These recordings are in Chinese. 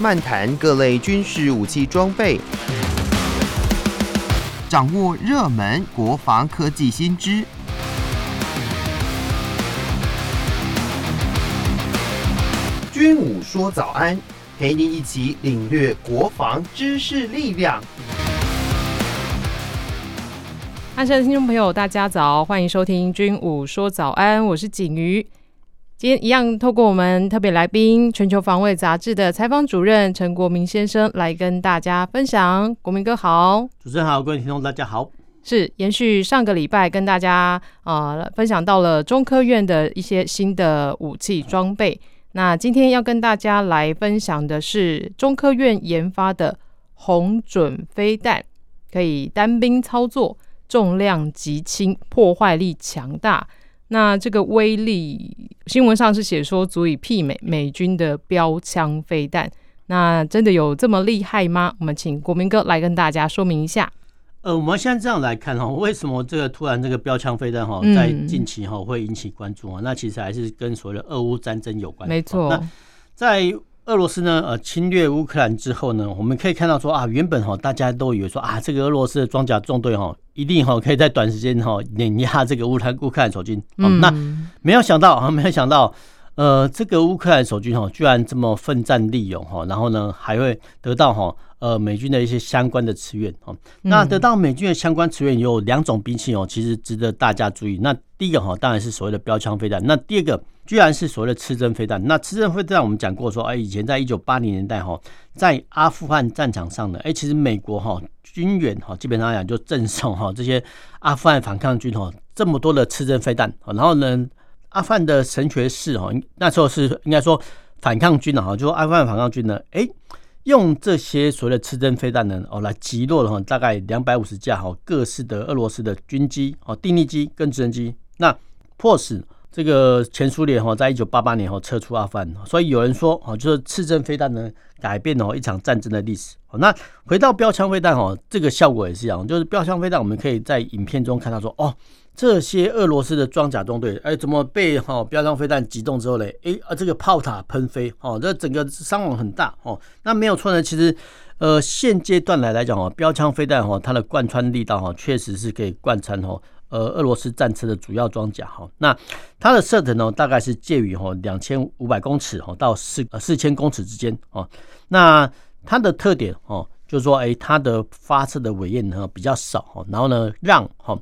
漫谈各类军事武器装备，掌握热门国防科技新知。军武说早安，陪你一起领略国防知识力量。岸上的听众朋友，大家早，欢迎收听《军武说早安》，我是景瑜。今天一样，透过我们特别来宾《全球防卫杂志》的采访主任陈国民先生来跟大家分享。国民哥好，主持人好，各位听众大家好。是延续上个礼拜跟大家呃分享到了中科院的一些新的武器装备。那今天要跟大家来分享的是中科院研发的红准飞弹，可以单兵操作。重量极轻，破坏力强大。那这个威力，新闻上是写说足以媲美美军的标枪飞弹。那真的有这么厉害吗？我们请国民哥来跟大家说明一下。呃，我们现在这样来看哈，为什么这个突然这个标枪飞弹哈，在近期哈会引起关注啊？那其实还是跟所谓的俄乌战争有关。没错。那在俄罗斯呢，呃，侵略乌克兰之后呢，我们可以看到说啊，原本哈大家都以为说啊，这个俄罗斯的装甲纵队哈，一定哈可以在短时间哈碾压这个乌克乌克兰守军。嗯，那没有想到啊，没有想到，呃，这个乌克兰守军哈，居然这么奋战利勇哈，然后呢，还会得到哈。呃，美军的一些相关的支援哦，那得到美军的相关支援有两种兵器哦，其实值得大家注意。那第一个哈，当然是所谓的标枪飞弹。那第二个，居然是所谓的刺针飞弹。那刺针飞弹我们讲过说，哎，以前在一九八零年代哈，在阿富汗战场上的，哎，其实美国哈军援哈，基本上来讲就赠送哈这些阿富汗反抗军哈这么多的刺针飞弹。然后呢，阿富汗的神学士哈，那时候是应该说反抗军的哈，就说阿富汗反抗军呢，哎。用这些所谓的刺针飞弹呢，哦，来击落了哈大概两百五十架哈各式的俄罗斯的军机哦，定翼机跟直升机，那迫使这个前苏联哈在一九八八年哈撤出阿富汗，所以有人说哦，就是刺针飞弹呢改变了一场战争的历史。那回到标枪飞弹哦，这个效果也是一样，就是标枪飞弹我们可以在影片中看到说哦。这些俄罗斯的装甲中队，哎，怎么被哈标枪飞弹击中之后呢？哎啊，这个炮塔喷飞，哦，这整个伤亡很大，哦，那没有错呢。其实，呃，现阶段来来讲哦，标枪飞弹哈，它的贯穿力道哈，确实是可以贯穿哈，呃，俄罗斯战车的主要装甲哈。那它的射程呢，大概是介于哈两千五百公尺哈到四呃四千公尺之间哦。那它的特点哦，就是说，哎，它的发射的尾焰呢比较少哈，然后呢，让哈。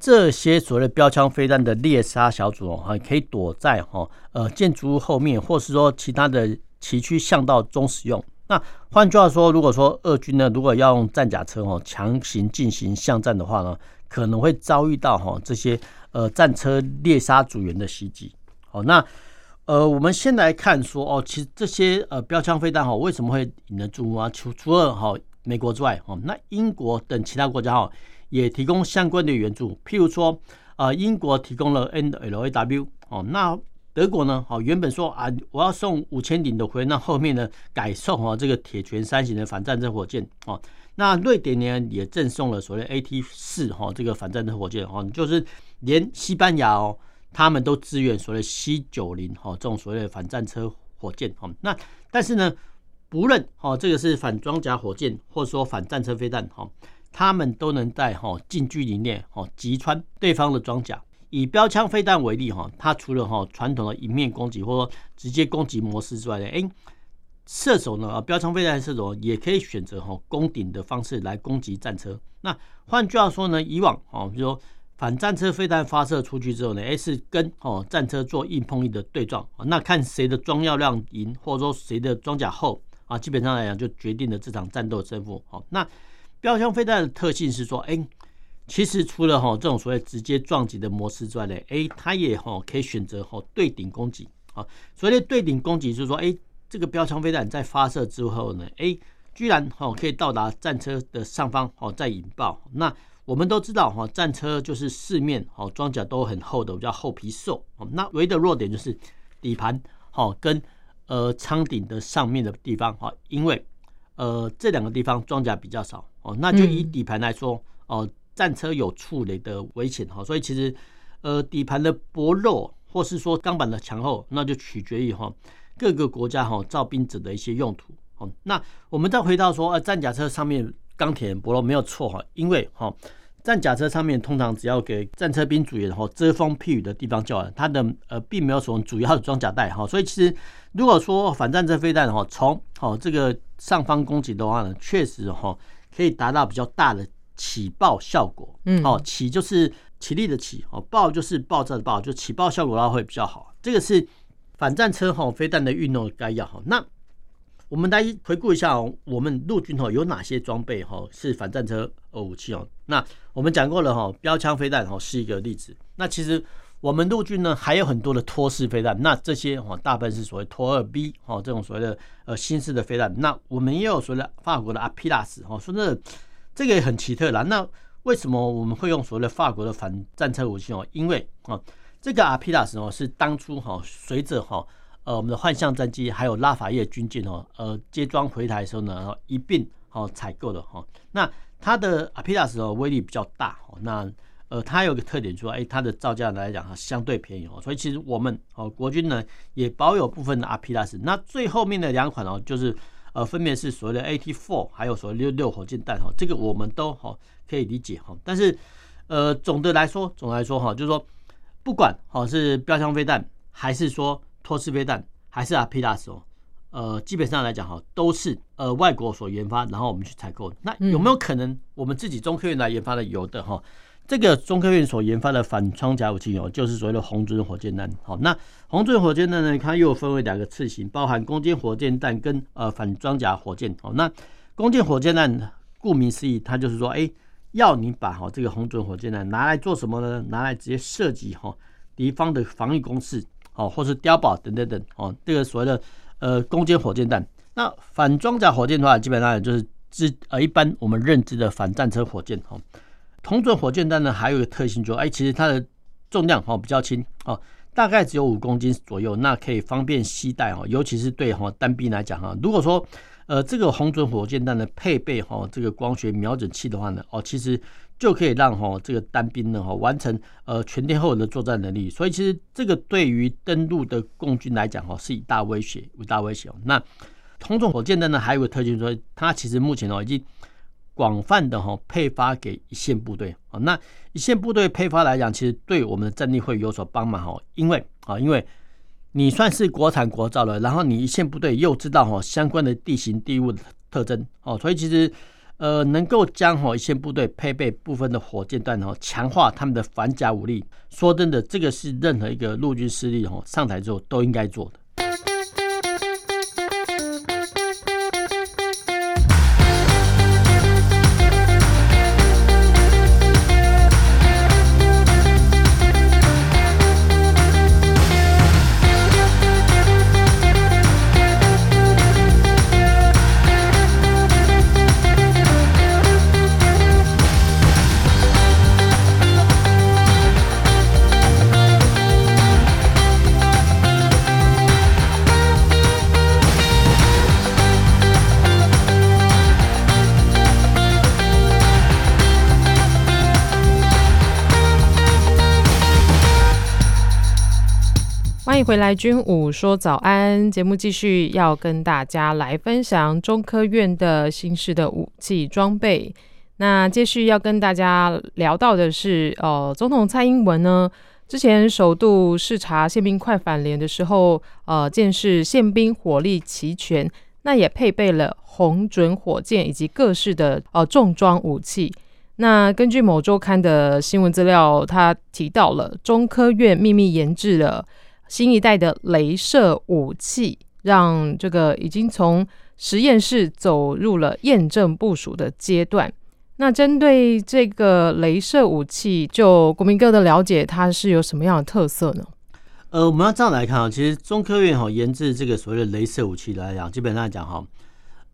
这些所谓的标枪飞弹的猎杀小组哦，还可以躲在哈呃建筑物后面，或是说其他的崎岖巷道中使用。那换句话说，如果说俄军呢，如果要用战甲车哦强行进行巷战的话呢，可能会遭遇到哈这些呃战车猎杀组员的袭击。好，那呃我们先来看说哦，其实这些呃标枪飞弹哈为什么会引人注目啊？除除了哈美国之外哦，那英国等其他国家哈。也提供相关的援助，譬如说，呃，英国提供了 NLAW 哦，那德国呢，哦，原本说啊，我要送五千顶的回，那后面呢改送啊这个铁拳三型的反战争火箭哦，那瑞典呢也赠送了所谓 AT 四哈这个反战车火箭哦，就是连西班牙哦，他们都支援所谓 C 九零哈这种所谓的反战车火箭哦，那但是呢，不论哦这个是反装甲火箭，或者说反战车飞弹哈。他们都能在哈近距离内哈击穿对方的装甲。以标枪飞弹为例哈，它除了哈传统的迎面攻击或说直接攻击模式之外呢，哎，射手呢啊标枪飞弹射手也可以选择哈攻顶的方式来攻击战车。那换句话说呢，以往哦，比如说反战车飞弹发射出去之后呢，哎是跟哦战车做硬碰硬的对撞，那看谁的装药量赢，或者说谁的装甲厚啊，基本上来讲就决定了这场战斗胜负。好，那。标枪飞弹的特性是说，哎，其实除了哈这种所谓直接撞击的模式之外呢，哎，它也哈可以选择哈对顶攻击啊。所谓的对顶攻击就是说，哎，这个标枪飞弹在发射之后呢，哎，居然哈可以到达战车的上方哦，再引爆。那我们都知道哈，战车就是四面哦装甲都很厚的，叫厚皮兽。那唯一的弱点就是底盘哈跟呃舱顶的上面的地方哈，因为呃这两个地方装甲比较少。哦，那就以底盘来说，哦，战车有触雷的危险哈，所以其实，呃，底盘的薄弱或是说钢板的强厚，那就取决于哈各个国家哈造兵者的一些用途。哦，那我们再回到说，呃，战甲车上面钢铁薄弱没有错哈，因为哈，战甲车上面通常只要给战车兵组员哈遮风避雨的地方就好，它的呃并没有什么主要的装甲带哈，所以其实如果说反战车飞弹哈从好这个上方攻击的话呢，确实哈可以达到比较大的起爆效果，嗯，哦起就是起立的起，哦爆就是爆炸的爆，就起爆效果的话会比较好，这个是反战车哈飞弹的运动概要哈那。我们来回顾一下，我们陆军哈有哪些装备哈是反战车武器哦？那我们讲过了哈，标枪飞弹哈是一个例子。那其实我们陆军呢还有很多的拖式飞弹，那这些哈大部分是所谓拖二 B 哈这种所谓的呃新式的飞弹。那我们也有所谓的法国的阿皮拉斯哈，说这这个也很奇特啦。那为什么我们会用所谓的法国的反战车武器哦？因为啊这个阿皮拉斯哦是当初哈随着哈。呃，我们的幻象战机还有拉法叶军舰哦，呃，接装回台的时候呢，一并哦采购的哈。那它的阿皮拉斯哦威力比较大哦，那呃它有个特点说，哎，它的造价来讲哈相对便宜哦，所以其实我们哦国军呢也保有部分的阿皮拉斯。那最后面的两款哦，就是呃分别是所谓的 AT4，还有所谓六六火箭弹哈，这个我们都哈可以理解哈。但是呃总的来说，总的来说哈，就是说不管哦是标枪飞弹还是说。托式飞弹还是阿皮拉斯哦，呃，基本上来讲哈，都是呃外国所研发，然后我们去采购。那有没有可能我们自己中科院来研发的？有的哈。这个中科院所研发的反装甲武器哦，就是所谓的红准火箭弹。好，那红准火箭弹呢，它又分为两个次型，包含攻坚火箭弹跟呃反装甲火箭。好，那攻坚火箭弹顾名思义，它就是说，哎，要你把哈这个红准火箭弹拿来做什么呢？拿来直接射击哈敌方的防御工事。哦，或是碉堡等等等哦，这个所谓的呃攻坚火箭弹，那反装甲火箭的话，基本上就是之呃一般我们认知的反战车火箭哦。红准火箭弹呢，还有一个特性，就哎，其实它的重量哦比较轻哦，大概只有五公斤左右，那可以方便携带哦，尤其是对哈单兵来讲哈，如果说呃这个红准火箭弹的配备哈这个光学瞄准器的话呢，哦其实。就可以让哈这个单兵呢哈完成呃全天候的作战能力，所以其实这个对于登陆的共军来讲哈是一大威胁，一大威胁。那红准火箭弹呢还有个特性，说它其实目前哦已经广泛的哈配发给一线部队啊。那一线部队配发来讲，其实对我们的战力会有所帮忙哈，因为啊因为你算是国产国造了，然后你一线部队又知道哦相关的地形地物的特征哦，所以其实。呃，能够将哈一线部队配备部分的火箭弹哦，强化他们的反甲武力。说真的，这个是任何一个陆军势力哦上台之后都应该做的。回来，军武说早安节目继续要跟大家来分享中科院的新式的武器装备。那继续要跟大家聊到的是，呃，总统蔡英文呢之前首度视察宪兵快反连的时候，呃，见识宪兵火力齐全，那也配备了红准火箭以及各式的呃重装武器。那根据某周刊的新闻资料，他提到了中科院秘密研制了。新一代的镭射武器，让这个已经从实验室走入了验证部署的阶段。那针对这个镭射武器，就国民哥的了解，它是有什么样的特色呢？呃，我们要这样来看啊，其实中科院哈研制这个所谓的镭射武器来讲，基本上来讲哈。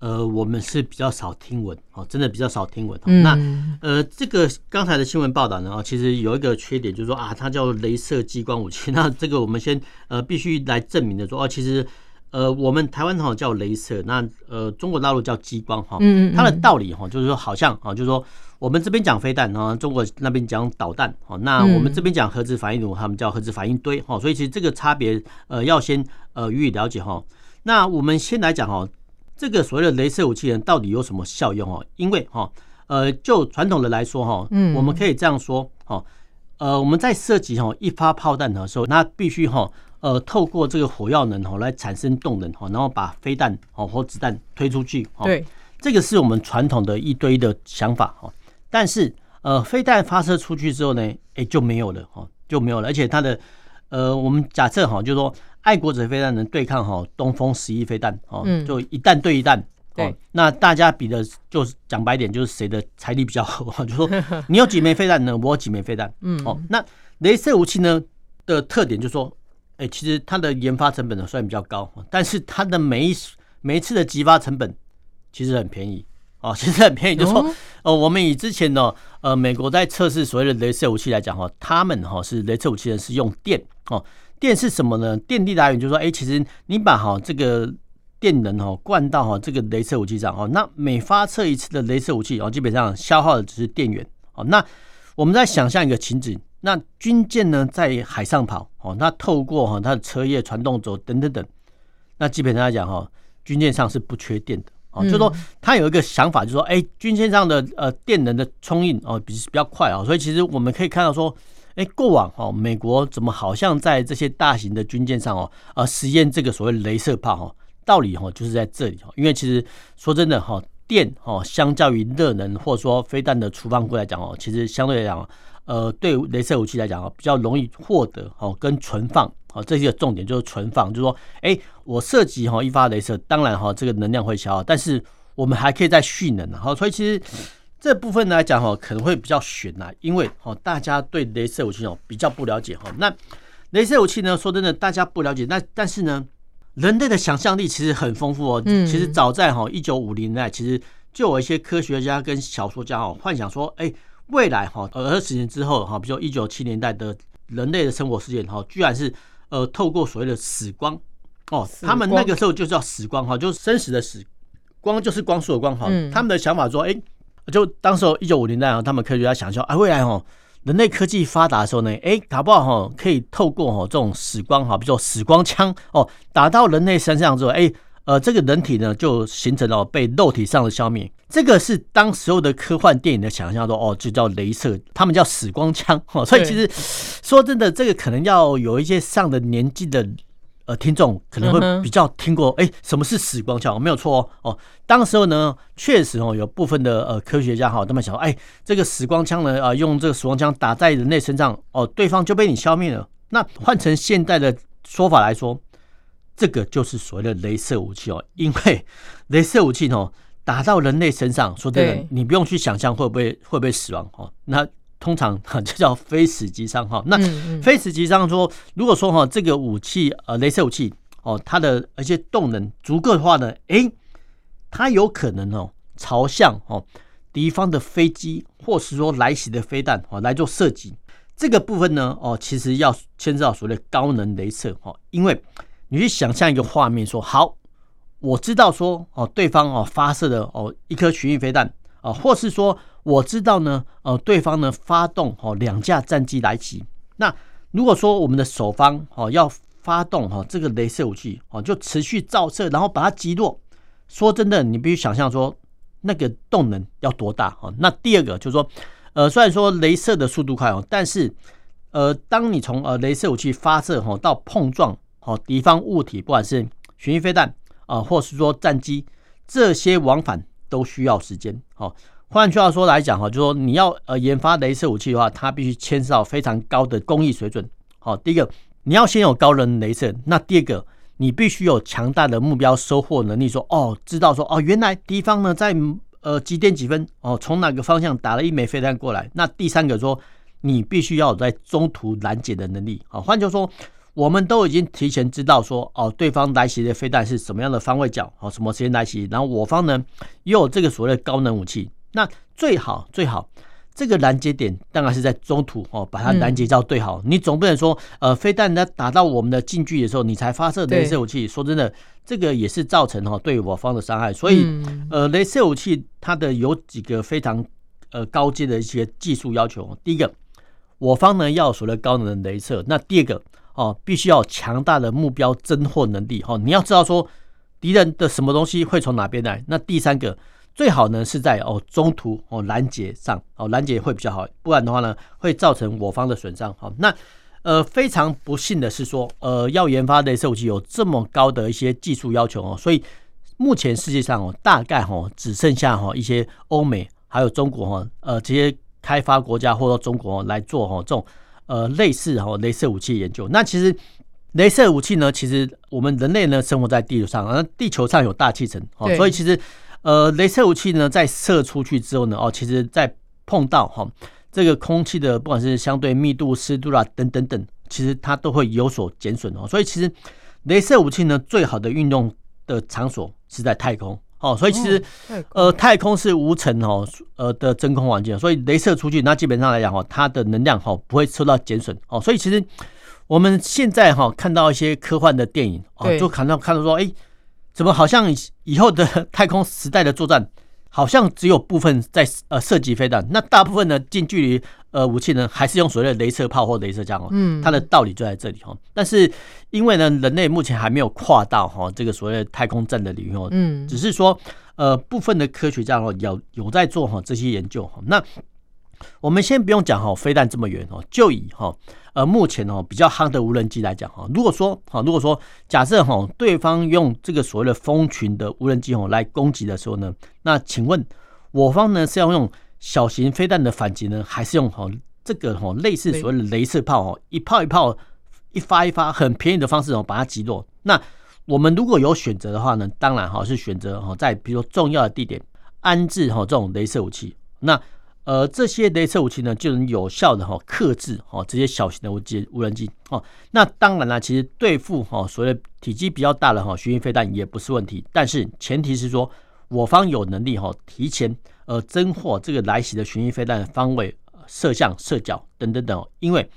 呃，我们是比较少听闻哦，真的比较少听闻。嗯、那呃，这个刚才的新闻报道呢，其实有一个缺点，就是说啊，它叫镭射激光武器。那这个我们先呃必须来证明的说，哦，其实呃我们台湾好叫镭射，那呃中国大陆叫激光哈。嗯，它的道理哈，就是说好像啊，就是说我们这边讲飞弹啊，中国那边讲导弹哦，那我们这边讲核子反应炉，他们叫核子反应堆哈。所以其实这个差别呃要先呃予以了解哈。那我们先来讲哈。这个所谓的镭射武器人，到底有什么效用哦？因为哈，呃，就传统的来说哈，嗯，我们可以这样说哈，呃，我们在射击哈一发炮弹的时候，那必须哈，呃，透过这个火药能哈来产生动能哈，然后把飞弹哦或子弹推出去。对，这个是我们传统的一堆的想法哈。但是呃，飞弹发射出去之后呢，哎就没有了哈，就没有了，而且它的呃，我们假设哈，就是说。爱国者飞弹能对抗哈东风十一飞弹哦，就一弹对一弹。对，那大家比的就是讲白点，就是谁的财力比较好，就说你有几枚飞弹呢？我有几枚飞弹。嗯，哦，那镭射武器呢的特点就是说，哎，其实它的研发成本呢虽然比较高，但是它的每一每一次的激发成本其实很便宜哦，其实很便宜。就是说，呃，我们以之前呢，呃，美国在测试所谓的镭射武器来讲哈，他们哈是镭射武器呢是用电哦。电是什么呢？电力来源就是说，哎，其实你把哈这个电能哈灌到哈这个镭射武器上哦，那每发射一次的镭射武器哦，基本上消耗的只是电源哦。那我们在想象一个情景，那军舰呢在海上跑哦，那透过哈它的车叶、传动轴等等等，那基本上来讲哈，军舰上是不缺电的哦。就说他有一个想法，就是说，哎，军舰上的呃电能的充应哦比比较快啊，所以其实我们可以看到说。哎，过往哦，美国怎么好像在这些大型的军舰上哦，呃，实验这个所谓镭射炮哈，道理哈就是在这里哈。因为其实说真的哈，电哈相较于热能或者说飞弹的储放柜来讲哦，其实相对来讲，呃，对镭射武器来讲哦，比较容易获得哦，跟存放哦，这些重点就是存放，就是说，哎，我射击哈一发镭射，当然哈这个能量会消耗，但是我们还可以再蓄能哈，所以其实。这部分来讲哈，可能会比较悬呐，因为哈大家对镭射武器哦比较不了解哈。那镭射武器呢，说真的，大家不了解，那但是呢，人类的想象力其实很丰富哦。其实早在哈一九五零年代，其实就有一些科学家跟小说家哦幻想说，哎，未来哈二十年之后哈，比如说一九七年代的人类的生活世界哈，居然是呃透过所谓的死光哦，他们那个时候就叫死光哈，就是生死的死，光就是光速的光哈。他们的想法说，哎。就当时候一九五零年代啊，他们科学家想象，啊，未来哦，人类科技发达的时候呢，哎，搞不好哈，可以透过哈这种死光哈，比如说死光枪哦，打到人类身上之后，哎，呃，这个人体呢就形成了被肉体上的消灭。这个是当时候的科幻电影的想象，说哦，就叫镭射，他们叫死光枪哦。所以其实说真的，这个可能要有一些上的年纪的。呃，听众可能会比较听过，哎、欸，什么是死光枪？没有错哦，哦，当时候呢，确实哦，有部分的呃科学家哈，他们想说，哎，这个死光枪呢，啊，用这个死光枪打在人类身上，哦，对方就被你消灭了。那换成现代的说法来说，这个就是所谓的镭射武器哦，因为镭射武器哦，打到人类身上，说真的，你不用去想象会不会会不会死亡哦，那。通常哈，就叫非死即伤哈。那非死即伤说，如果说哈这个武器呃，镭射武器哦，它的而且动能足够的话呢，诶，它有可能哦朝向哦敌方的飞机或是说来袭的飞弹哦来做射击。这个部分呢哦，其实要牵涉到所谓的高能镭射哦，因为你去想象一个画面说，好，我知道说哦对方哦发射的哦一颗巡弋飞弹啊，或是说。我知道呢，呃，对方呢发动哦两架战机来袭。那如果说我们的守方哦要发动哈这个镭射武器哦，就持续照射，然后把它击落。说真的，你必须想象说那个动能要多大哦。那第二个就是说，呃，虽然说镭射的速度快哦，但是呃，当你从呃镭射武器发射哈到碰撞哦敌方物体，不管是巡弋飞弹啊，或是说战机，这些往返都需要时间哦。换句话说来讲哈，就说你要呃研发镭射武器的话，它必须牵涉到非常高的工艺水准。好，第一个你要先有高能镭射，那第二个你必须有强大的目标收获能力。说哦，知道说哦，原来敌方呢在呃几点几分哦，从哪个方向打了一枚飞弹过来。那第三个说你必须要在中途拦截的能力。好，换句话说，我们都已经提前知道说哦，对方来袭的飞弹是什么样的方位角，哦，什么时间来袭，然后我方呢也有这个所谓的高能武器。那最好最好，这个拦截点当然是在中途哦，把它拦截到对好。你总不能说，呃，飞弹呢打到我们的近距离的时候，你才发射镭射武器。说真的，这个也是造成哈对我方的伤害。所以，呃，镭射武器它的有几个非常呃高阶的一些技术要求。第一个，我方呢要有所谓高能的镭射。那第二个哦，必须要强大的目标侦获能力。哈，你要知道说。敌人的什么东西会从哪边来？那第三个最好呢是在哦中途哦拦截上哦拦截会比较好，不然的话呢会造成我方的损伤。好，那呃非常不幸的是说呃要研发镭射武器有这么高的一些技术要求哦，所以目前世界上哦大概哦只剩下哈一些欧美还有中国哈呃这些开发国家或者中国来做哈这种呃类似哈镭射武器研究。那其实。镭射武器呢？其实我们人类呢生活在地球上，而地球上有大气层哦，所以其实呃，镭射武器呢在射出去之后呢，哦，其实在碰到哈这个空气的不管是相对密度、湿度啦等等等，其实它都会有所减损哦。所以其实镭射武器呢最好的运用的场所是在太空哦。所以其实呃，太空是无尘哦呃的真空环境，所以镭射出去那基本上来讲哦，它的能量哦不会受到减损哦。所以其实。我们现在哈看到一些科幻的电影哦，就看到看到说，哎，怎么好像以后的 太空时代的作战，好像只有部分在呃射击飞弹，那大部分的近距离呃武器呢，还是用所谓的镭射炮或镭射枪哦。嗯，它的道理就在这里哈。但是因为呢，人类目前还没有跨到哈这个所谓的太空战的领域哦，嗯，只是说呃部分的科学家哦有有在做哈这些研究哈。那我们先不用讲哈飞弹这么远哦，就以哈。呃，目前哦比较夯的无人机来讲哈，如果说哈，如果说假设哈对方用这个所谓的蜂群的无人机哦来攻击的时候呢，那请问我方呢是要用小型飞弹的反击呢，还是用哈这个哈类似所谓的镭射炮哦，一炮一炮一发一发很便宜的方式哦把它击落？那我们如果有选择的话呢，当然哈是选择哈在比如说重要的地点安置哈这种镭射武器。那呃，这些雷射武器呢，就能有效的哈克制哈这些小型的无机无人机哦。那当然了，其实对付哈所谓体积比较大的哈巡弋飞弹也不是问题，但是前提是说我方有能力哈提前呃侦获这个来袭的巡弋飞弹的方位、射向、射角等等等。因为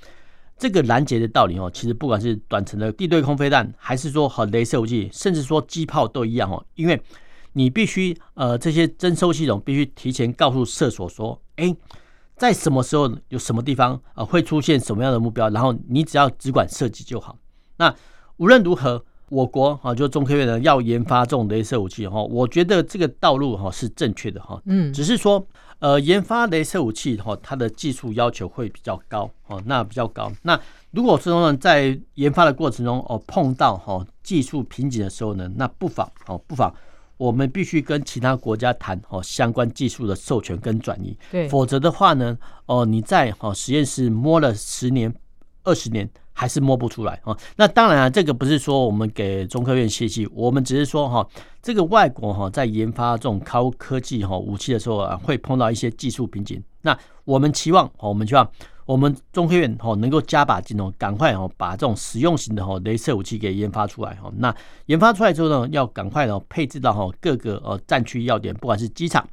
这个拦截的道理哦，其实不管是短程的地对空飞弹，还是说和雷射武器，甚至说机炮都一样哦，因为。你必须呃，这些征收系统必须提前告诉射手说，哎，在什么时候有什么地方呃会出现什么样的目标，然后你只要只管射击就好。那无论如何，我国啊，就中科院呢要研发这种镭射武器哈，我觉得这个道路哈是正确的哈。嗯，只是说呃，研发镭射武器哈，它的技术要求会比较高哦，那比较高。那如果说呢，在研发的过程中哦碰到哈技术瓶颈的时候呢，那不妨哦不妨。我们必须跟其他国家谈哦相关技术的授权跟转移，对，否则的话呢，哦你在哦实验室摸了十年、二十年还是摸不出来哦。那当然啊，这个不是说我们给中科院泄气，我们只是说哈，这个外国哈在研发这种高科技哈武器的时候啊，会碰到一些技术瓶颈。那我们期望，我们希望。我们中科院哦能够加把劲哦，赶快哦把这种实用型的哦镭射武器给研发出来哦。那研发出来之后呢，要赶快哦配置到哈各个呃战区要点，不管是机场、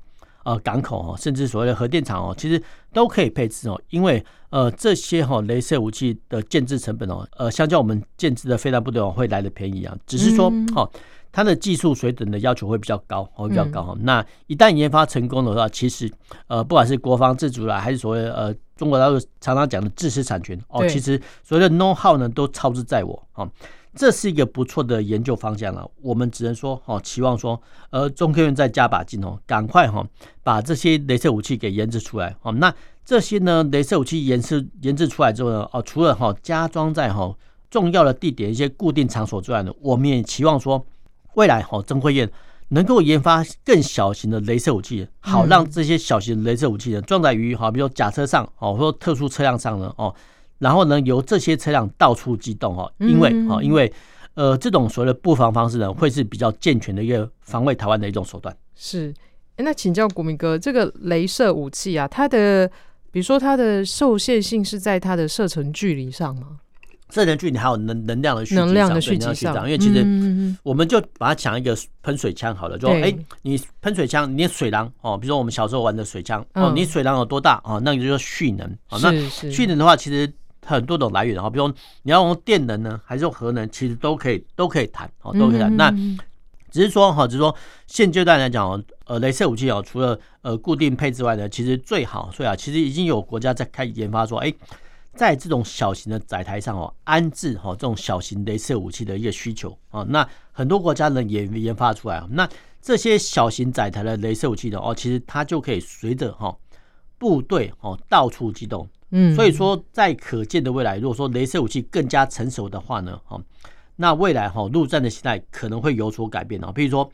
呃港口哦，甚至所谓的核电厂哦，其实都可以配置哦。因为呃这些哈镭射武器的建制成本哦，呃相较我们建制的飞弹部队哦会来的便宜啊。只是说哦它的技术水准的要求会比较高，会比较高哈。那一旦研发成功的话，其实呃不管是国防自主啦，还是所谓呃。中国大陆常常讲的知识产权哦，其实所谓的 know how 呢，都操之在我哦，这是一个不错的研究方向了。我们只能说哦，期望说呃，中科院再加把劲哦，赶快哈把这些雷射武器给研制出来哦。那这些呢，雷射武器研制研制出来之后呢，哦，除了哈加装在哈重要的地点一些固定场所之外呢，我们也期望说未来哈曾慧燕。能够研发更小型的镭射武器，好让这些小型的雷射武器呢装载于哈，比如说甲车上哦，或者特殊车辆上呢哦，然后呢由这些车辆到处机动哈，因为哈，因为呃这种所谓的布防方式呢，会是比较健全的一个防卫台湾的一种手段。是，那请教国民哥，这个镭射武器啊，它的比如说它的受限性是在它的射程距离上吗？射程距离还有能能量的蓄积上，因为其实我们就把它讲一个喷水枪好了，就哎，你喷水枪，你水囊哦，比如说我们小时候玩的水枪哦，你水囊有多大哦，那个就叫蓄能啊。那蓄能的话，其实很多种来源，哈，比如说你要用电能呢，还是用核能，其实都可以都可以谈哦，都可以谈。那只是说哈，只是说现阶段来讲，呃，镭射武器哦，除了呃固定配置外呢，其实最好，所以啊，其实已经有国家在开始研发说，哎。在这种小型的载台上哦，安置哈这种小型镭射武器的一个需求啊，那很多国家呢也研发出来，那这些小型载台的镭射武器的哦，其实它就可以随着哈部队哦到处机动，嗯，所以说在可见的未来，如果说镭射武器更加成熟的话呢，哈，那未来哈陆战的形态可能会有所改变哦，比如说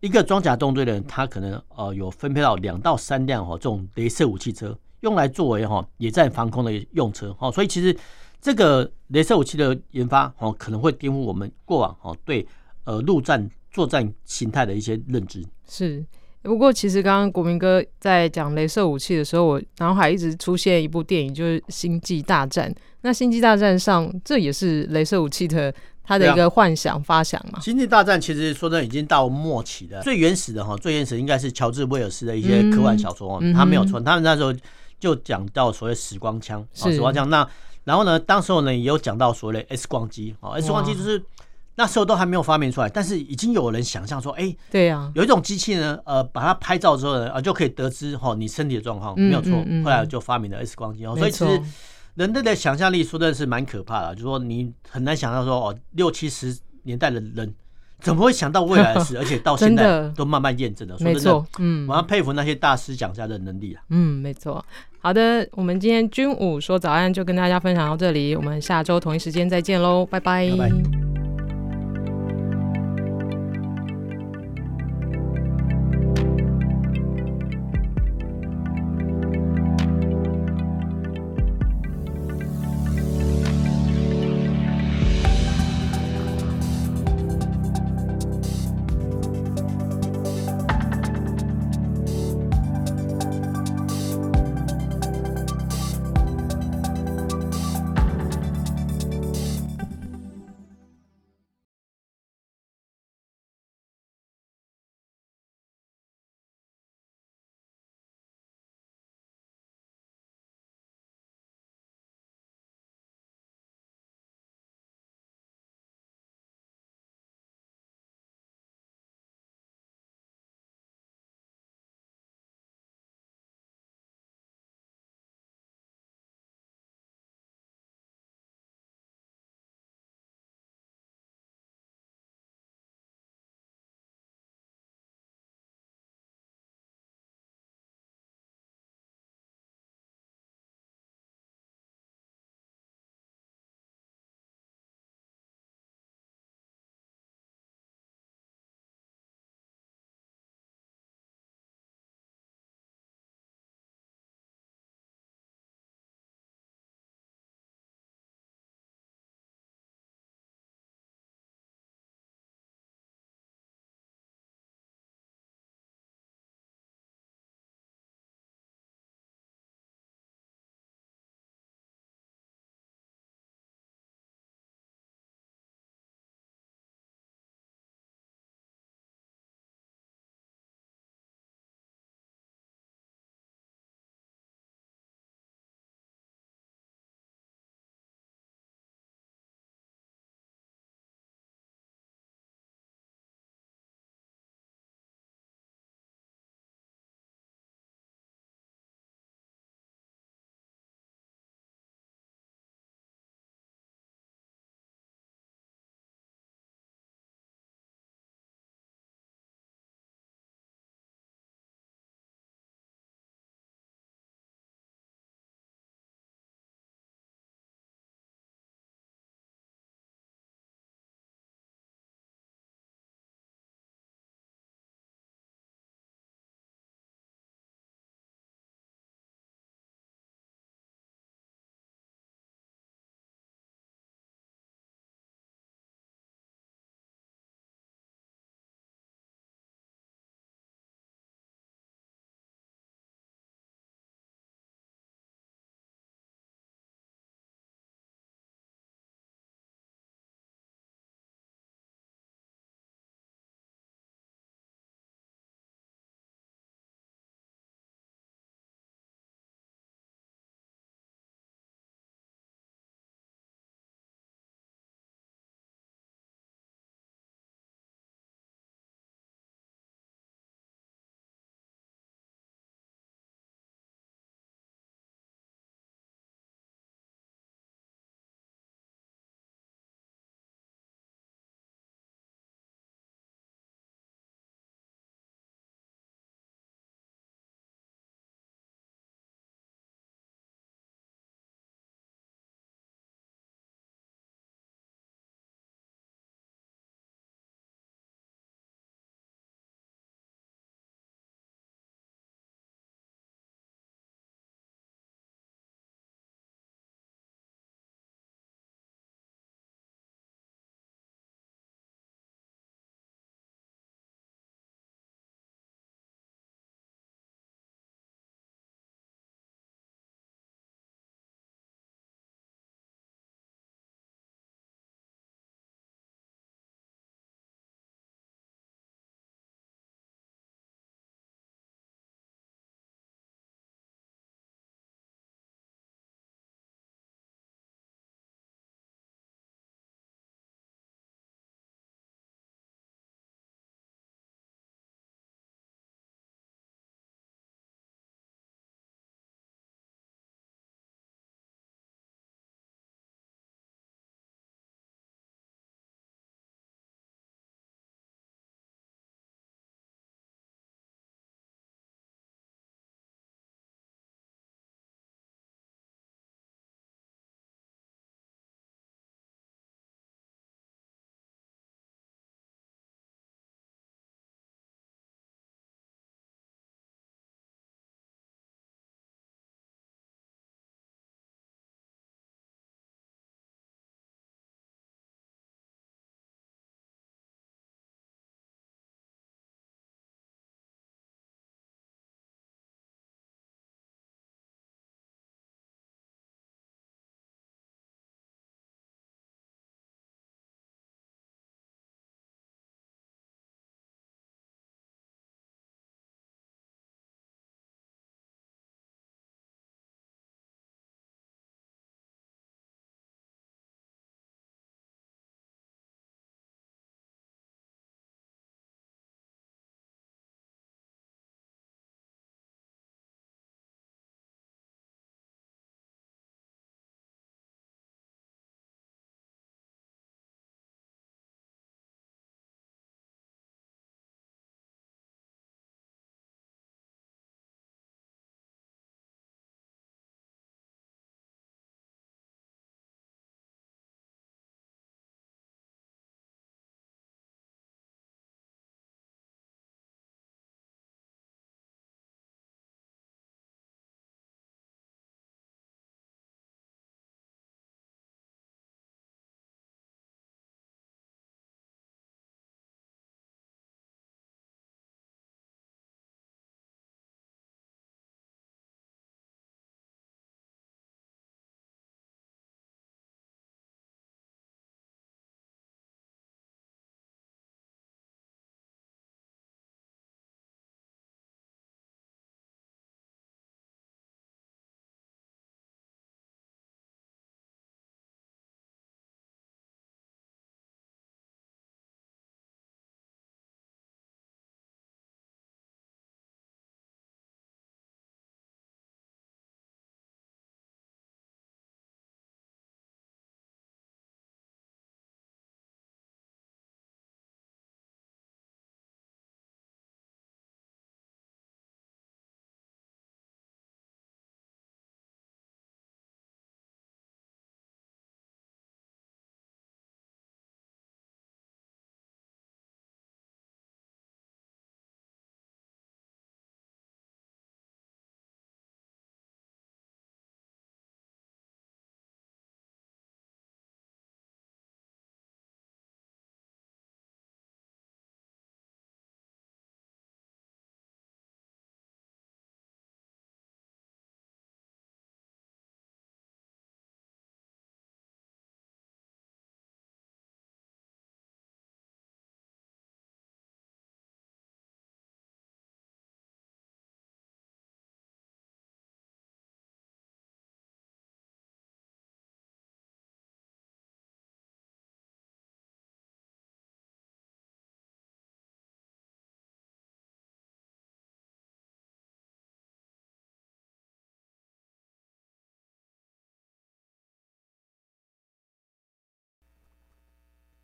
一个装甲纵队的人，他可能呃有分配到两到三辆哈这种镭射武器车。用来作为哈野战防空的用车哈，所以其实这个镭射武器的研发哦，可能会颠覆我们过往哦对呃陆战作战形态的一些认知。是，不过其实刚刚国民哥在讲镭射武器的时候，我脑海一直出现一部电影，就是《星际大战》。那《星际大战》上这也是镭射武器的它的一个幻想发想嘛？《星际大战》其实说真的已经到末期了，最原始的哈，最原始的应该是乔治威尔斯的一些科幻小说，他没有错，他们那时候。就讲到所谓时光枪，啊，时光枪。那然后呢，当时候呢也有讲到所谓的 X 光机，啊，X 光机就是那时候都还没有发明出来，但是已经有人想象说，哎，对呀，有一种机器呢，呃，把它拍照之后呢，啊，就可以得知哈你身体的状况，没有错。后来就发明了 X 光机，哦，所以其实人类的想象力说的是蛮可怕的，就是说你很难想象说哦，六七十年代的人。怎么会想到未来的事？而且到现在都慢慢验证了。没错，嗯，我要佩服那些大师讲家的能力啊。嗯，没错。好的，我们今天军武说早安就跟大家分享到这里，我们下周同一时间再见喽，拜拜。